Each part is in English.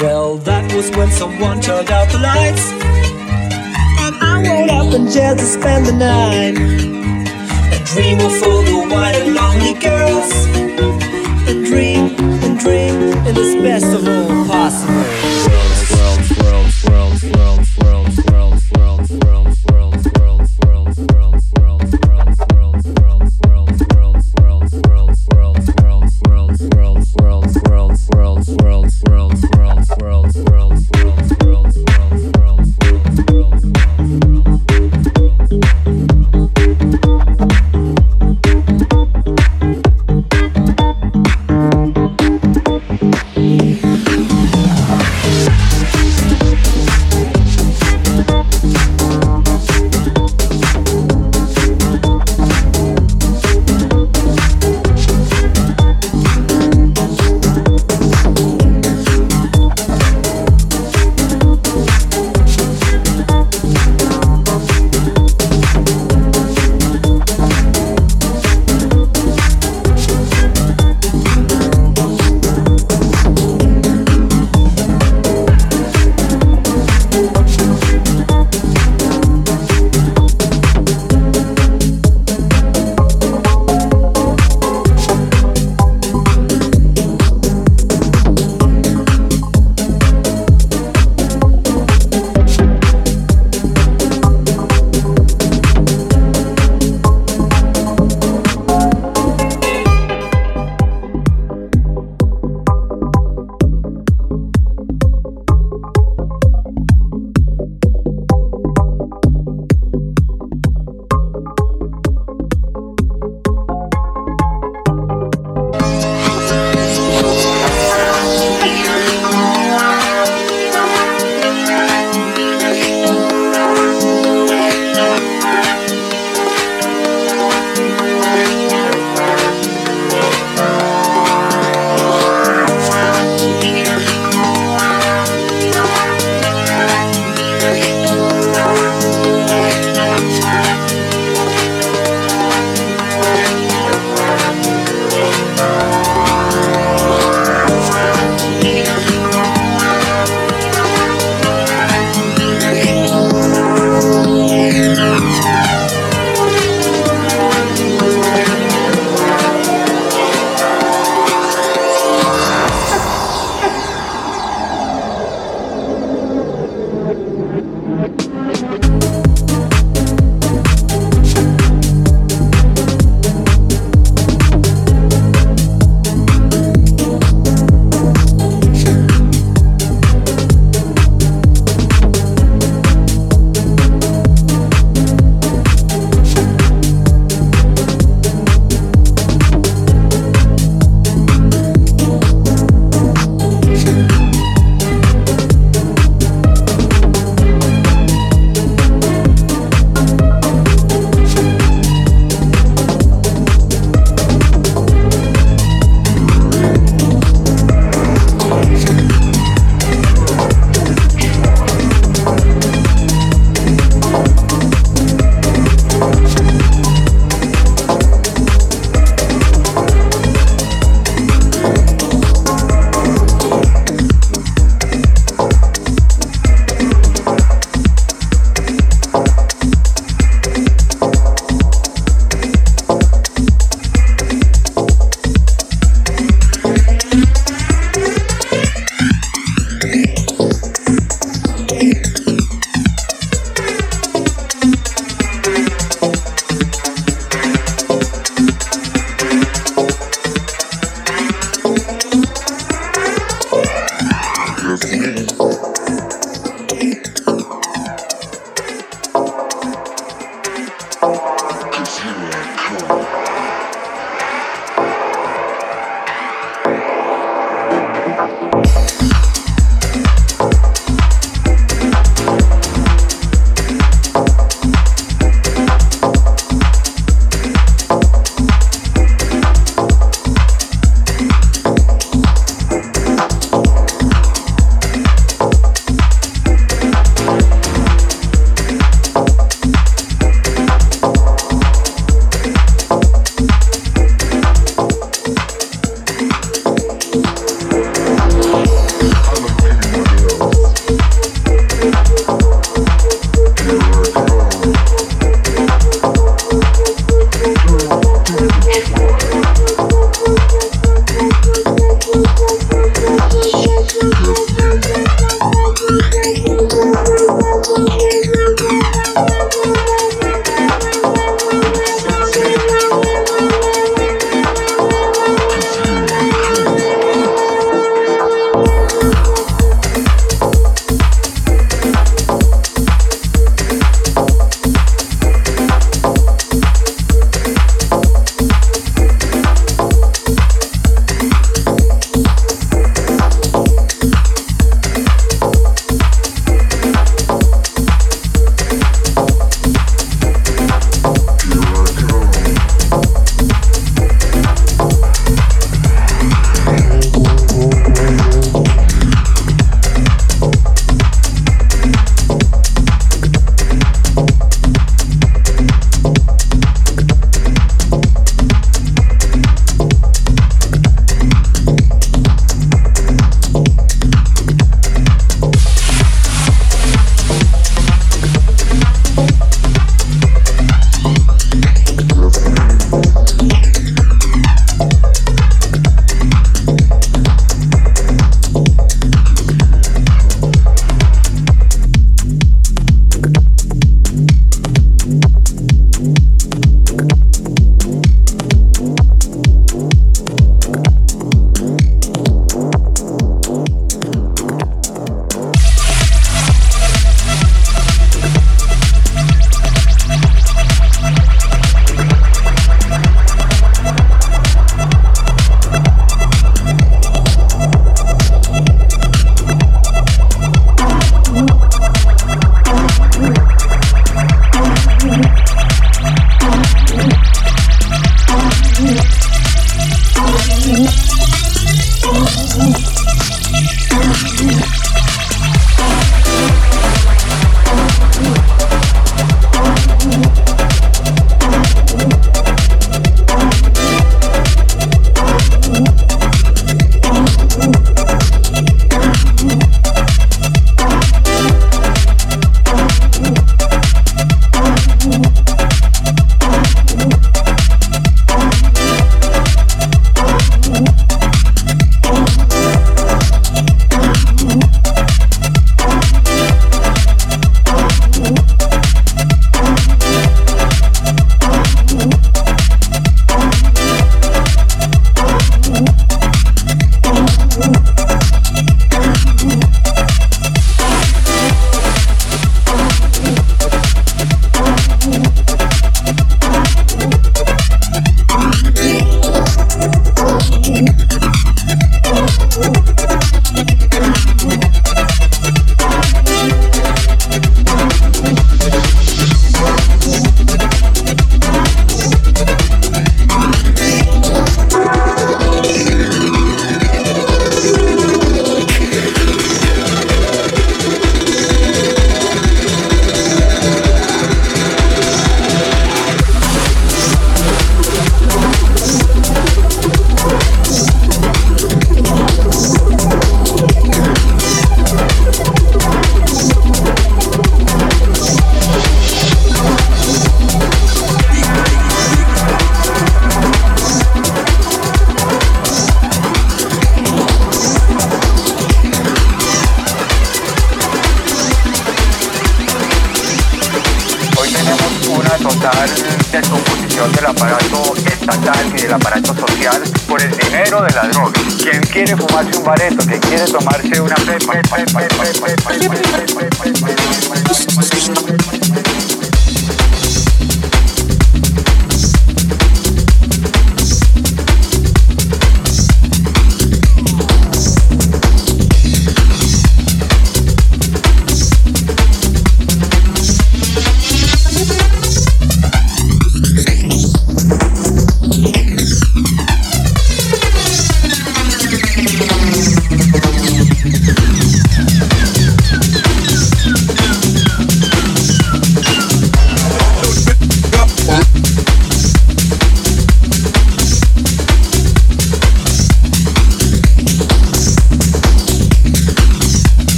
Well, that was when someone turned out the lights. And I woke up in jail to spend the night. A dream of all the white and lonely girls. A dream, a dream, in it's best of all possible. Worlds, worlds, worlds, worlds, worlds.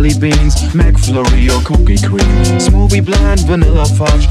jelly beans, McFlurry or cookie cream, smoothie blend, vanilla fudge,